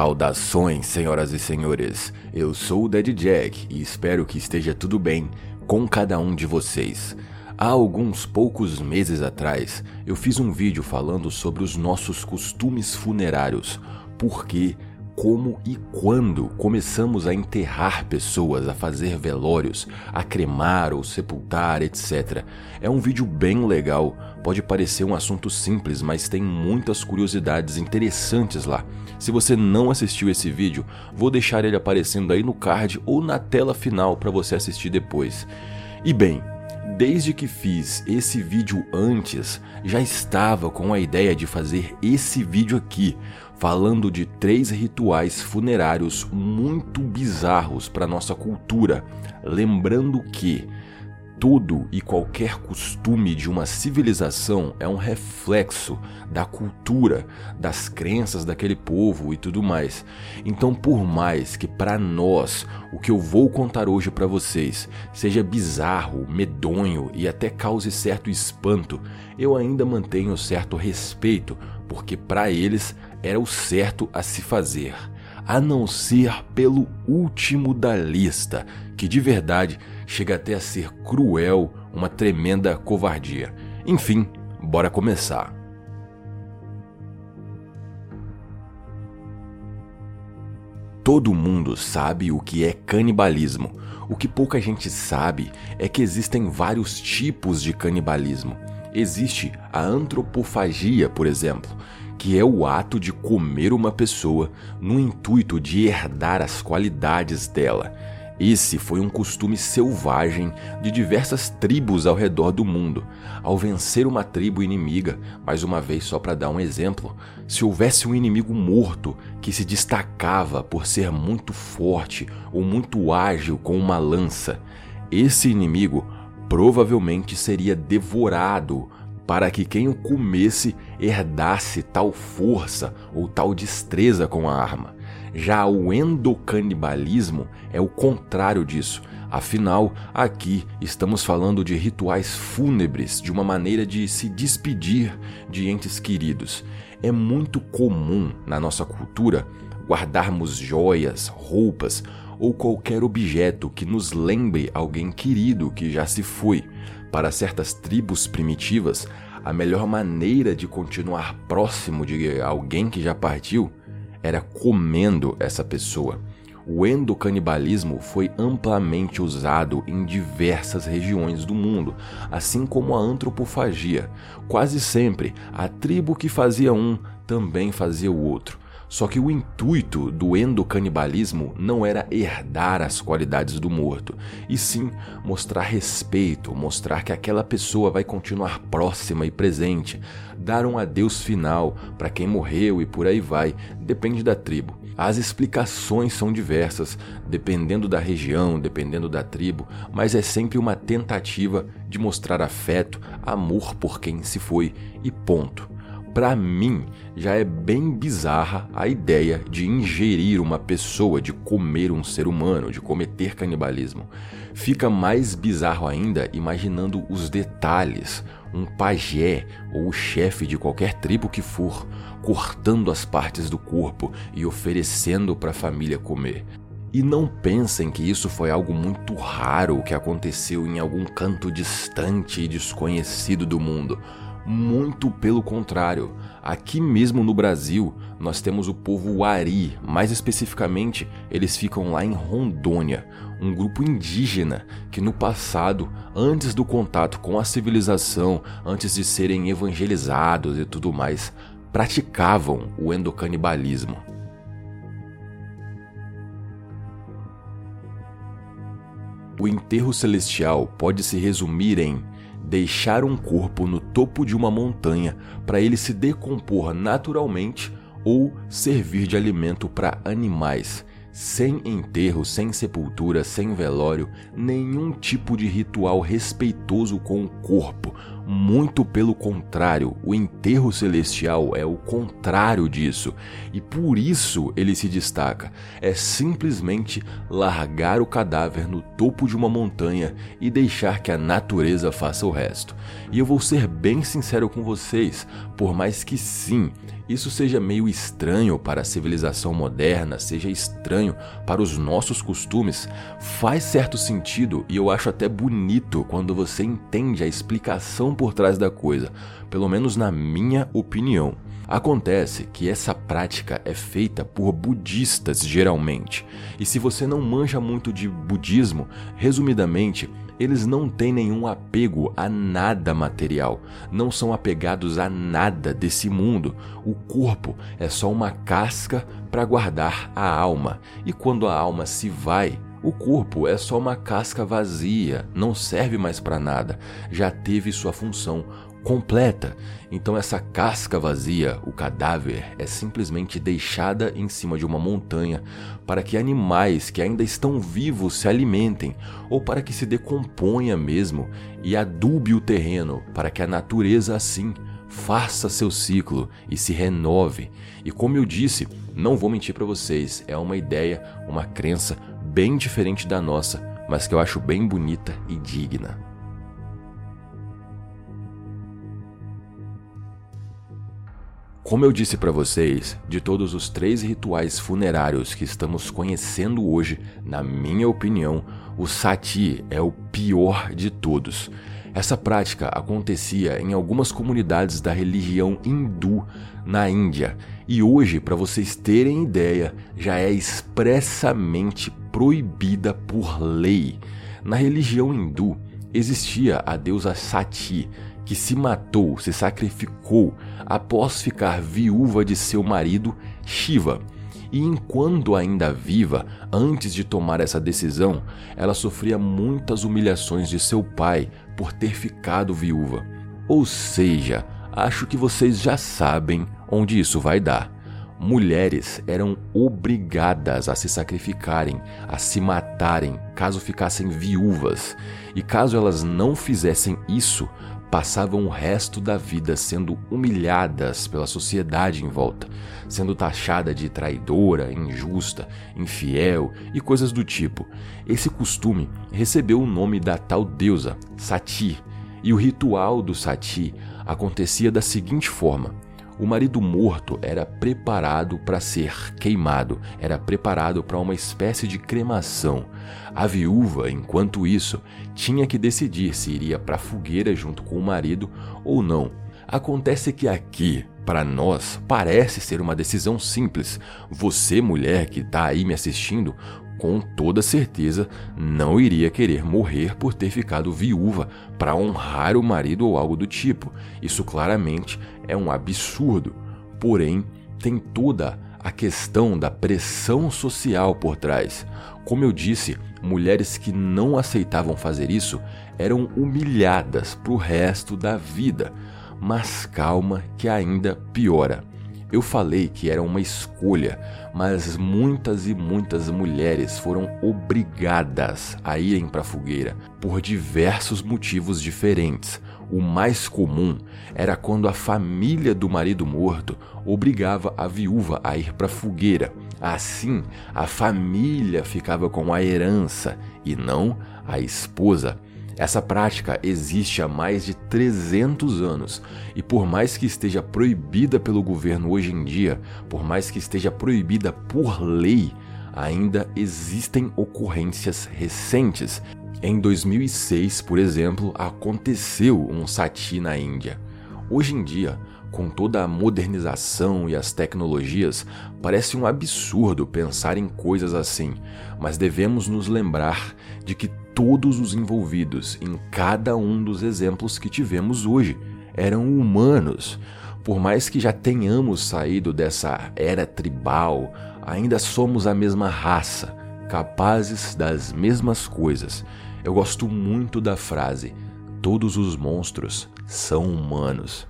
Saudações, senhoras e senhores. Eu sou o Dead Jack e espero que esteja tudo bem com cada um de vocês. Há alguns poucos meses atrás, eu fiz um vídeo falando sobre os nossos costumes funerários, por que como e quando começamos a enterrar pessoas, a fazer velórios, a cremar ou sepultar, etc. É um vídeo bem legal, pode parecer um assunto simples, mas tem muitas curiosidades interessantes lá. Se você não assistiu esse vídeo, vou deixar ele aparecendo aí no card ou na tela final para você assistir depois. E bem, Desde que fiz esse vídeo antes, já estava com a ideia de fazer esse vídeo aqui, falando de três rituais funerários muito bizarros para nossa cultura, lembrando que todo e qualquer costume de uma civilização é um reflexo da cultura, das crenças daquele povo e tudo mais. Então, por mais que para nós o que eu vou contar hoje para vocês seja bizarro, medonho e até cause certo espanto, eu ainda mantenho certo respeito, porque para eles era o certo a se fazer a não ser pelo último da lista, que de verdade chega até a ser cruel, uma tremenda covardia. Enfim, bora começar. Todo mundo sabe o que é canibalismo. O que pouca gente sabe é que existem vários tipos de canibalismo. Existe a antropofagia, por exemplo, que é o ato de comer uma pessoa no intuito de herdar as qualidades dela. Esse foi um costume selvagem de diversas tribos ao redor do mundo. Ao vencer uma tribo inimiga, mais uma vez só para dar um exemplo, se houvesse um inimigo morto que se destacava por ser muito forte ou muito ágil com uma lança, esse inimigo provavelmente seria devorado para que quem o comesse herdasse tal força ou tal destreza com a arma. Já o endocanibalismo é o contrário disso. Afinal, aqui estamos falando de rituais fúnebres, de uma maneira de se despedir de entes queridos. É muito comum na nossa cultura guardarmos joias, roupas ou qualquer objeto que nos lembre alguém querido que já se foi. Para certas tribos primitivas, a melhor maneira de continuar próximo de alguém que já partiu era comendo essa pessoa. O endocanibalismo foi amplamente usado em diversas regiões do mundo, assim como a antropofagia. Quase sempre, a tribo que fazia um também fazia o outro. Só que o intuito do endocanibalismo não era herdar as qualidades do morto, e sim mostrar respeito, mostrar que aquela pessoa vai continuar próxima e presente, dar um adeus final para quem morreu e por aí vai, depende da tribo. As explicações são diversas, dependendo da região, dependendo da tribo, mas é sempre uma tentativa de mostrar afeto, amor por quem se foi e ponto. Para mim, já é bem bizarra a ideia de ingerir uma pessoa, de comer um ser humano, de cometer canibalismo. Fica mais bizarro ainda imaginando os detalhes. Um pajé ou o chefe de qualquer tribo que for, cortando as partes do corpo e oferecendo para a família comer. E não pensem que isso foi algo muito raro que aconteceu em algum canto distante e desconhecido do mundo. Muito pelo contrário, aqui mesmo no Brasil nós temos o povo Wari, mais especificamente eles ficam lá em Rondônia, um grupo indígena que no passado, antes do contato com a civilização, antes de serem evangelizados e tudo mais, praticavam o endocanibalismo. O enterro celestial pode se resumir em deixar um corpo no topo de uma montanha para ele se decompor naturalmente ou servir de alimento para animais. Sem enterro, sem sepultura, sem velório, nenhum tipo de ritual respeitoso com o corpo, Muito pelo contrário, o enterro celestial é o contrário disso, e por isso ele se destaca. É simplesmente largar o cadáver no topo de uma montanha e deixar que a natureza faça o resto. E eu vou ser bem sincero com vocês, por mais que sim, isso seja meio estranho para a civilização moderna, seja estranho para os nossos costumes, faz certo sentido e eu acho até bonito quando você entende a explicação por trás da coisa, pelo menos na minha opinião. Acontece que essa prática é feita por budistas geralmente, e se você não manja muito de budismo, resumidamente, eles não têm nenhum apego a nada material, não são apegados a nada desse mundo. O corpo é só uma casca para guardar a alma, e quando a alma se vai, o corpo é só uma casca vazia, não serve mais para nada, já teve sua função completa. Então essa casca vazia, o cadáver, é simplesmente deixada em cima de uma montanha para que animais que ainda estão vivos se alimentem ou para que se decomponha mesmo e adube o terreno para que a natureza assim faça seu ciclo e se renove. E como eu disse, não vou mentir para vocês, é uma ideia, uma crença bem diferente da nossa, mas que eu acho bem bonita e digna. Como eu disse para vocês, de todos os três rituais funerários que estamos conhecendo hoje, na minha opinião, o sati é o pior de todos. Essa prática acontecia em algumas comunidades da religião hindu na Índia e hoje, para vocês terem ideia, já é expressamente proibida por lei. Na religião hindu existia a deusa Sati, que se matou, se sacrificou após ficar viúva de seu marido Shiva. E enquanto ainda viva, antes de tomar essa decisão, ela sofria muitas humilhações de seu pai por ter ficado viúva. Ou seja, acho que vocês já sabem onde isso vai dar. Mulheres eram obrigadas a se sacrificarem, a se matarem, caso ficassem viúvas. E caso elas não fizessem isso, passavam o resto da vida sendo humilhadas pela sociedade em volta, sendo taxada de traidora, injusta, infiel e coisas do tipo. Esse costume recebeu o nome da tal deusa, Sati, e o ritual do Sati acontecia da seguinte forma: o marido morto era preparado para ser queimado, era preparado para uma espécie de cremação. A viúva, enquanto isso, tinha que decidir se iria para a fogueira junto com o marido ou não. Acontece que aqui, para nós, parece ser uma decisão simples. Você, mulher que está aí me assistindo, com toda certeza não iria querer morrer por ter ficado viúva para honrar o marido ou algo do tipo. Isso claramente é um absurdo. Porém, tem toda a questão da pressão social por trás. Como eu disse, mulheres que não aceitavam fazer isso eram humilhadas para o resto da vida. Mas calma, que ainda piora. Eu falei que era uma escolha, mas muitas e muitas mulheres foram obrigadas a irem para a fogueira por diversos motivos diferentes. O mais comum era quando a família do marido morto obrigava a viúva a ir para a fogueira. Assim, a família ficava com a herança e não a esposa. Essa prática existe há mais de 300 anos e, por mais que esteja proibida pelo governo hoje em dia, por mais que esteja proibida por lei, ainda existem ocorrências recentes. Em 2006, por exemplo, aconteceu um sati na Índia. Hoje em dia, com toda a modernização e as tecnologias, parece um absurdo pensar em coisas assim, mas devemos nos lembrar de que todos os envolvidos em cada um dos exemplos que tivemos hoje eram humanos. Por mais que já tenhamos saído dessa era tribal, ainda somos a mesma raça, capazes das mesmas coisas. Eu gosto muito da frase: todos os monstros são humanos.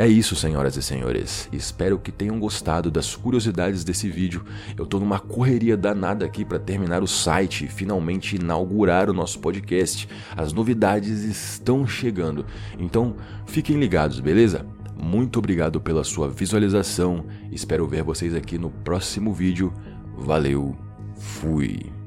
É isso, senhoras e senhores. Espero que tenham gostado das curiosidades desse vídeo. Eu tô numa correria danada aqui para terminar o site e finalmente inaugurar o nosso podcast. As novidades estão chegando. Então, fiquem ligados, beleza? Muito obrigado pela sua visualização. Espero ver vocês aqui no próximo vídeo. Valeu. Fui.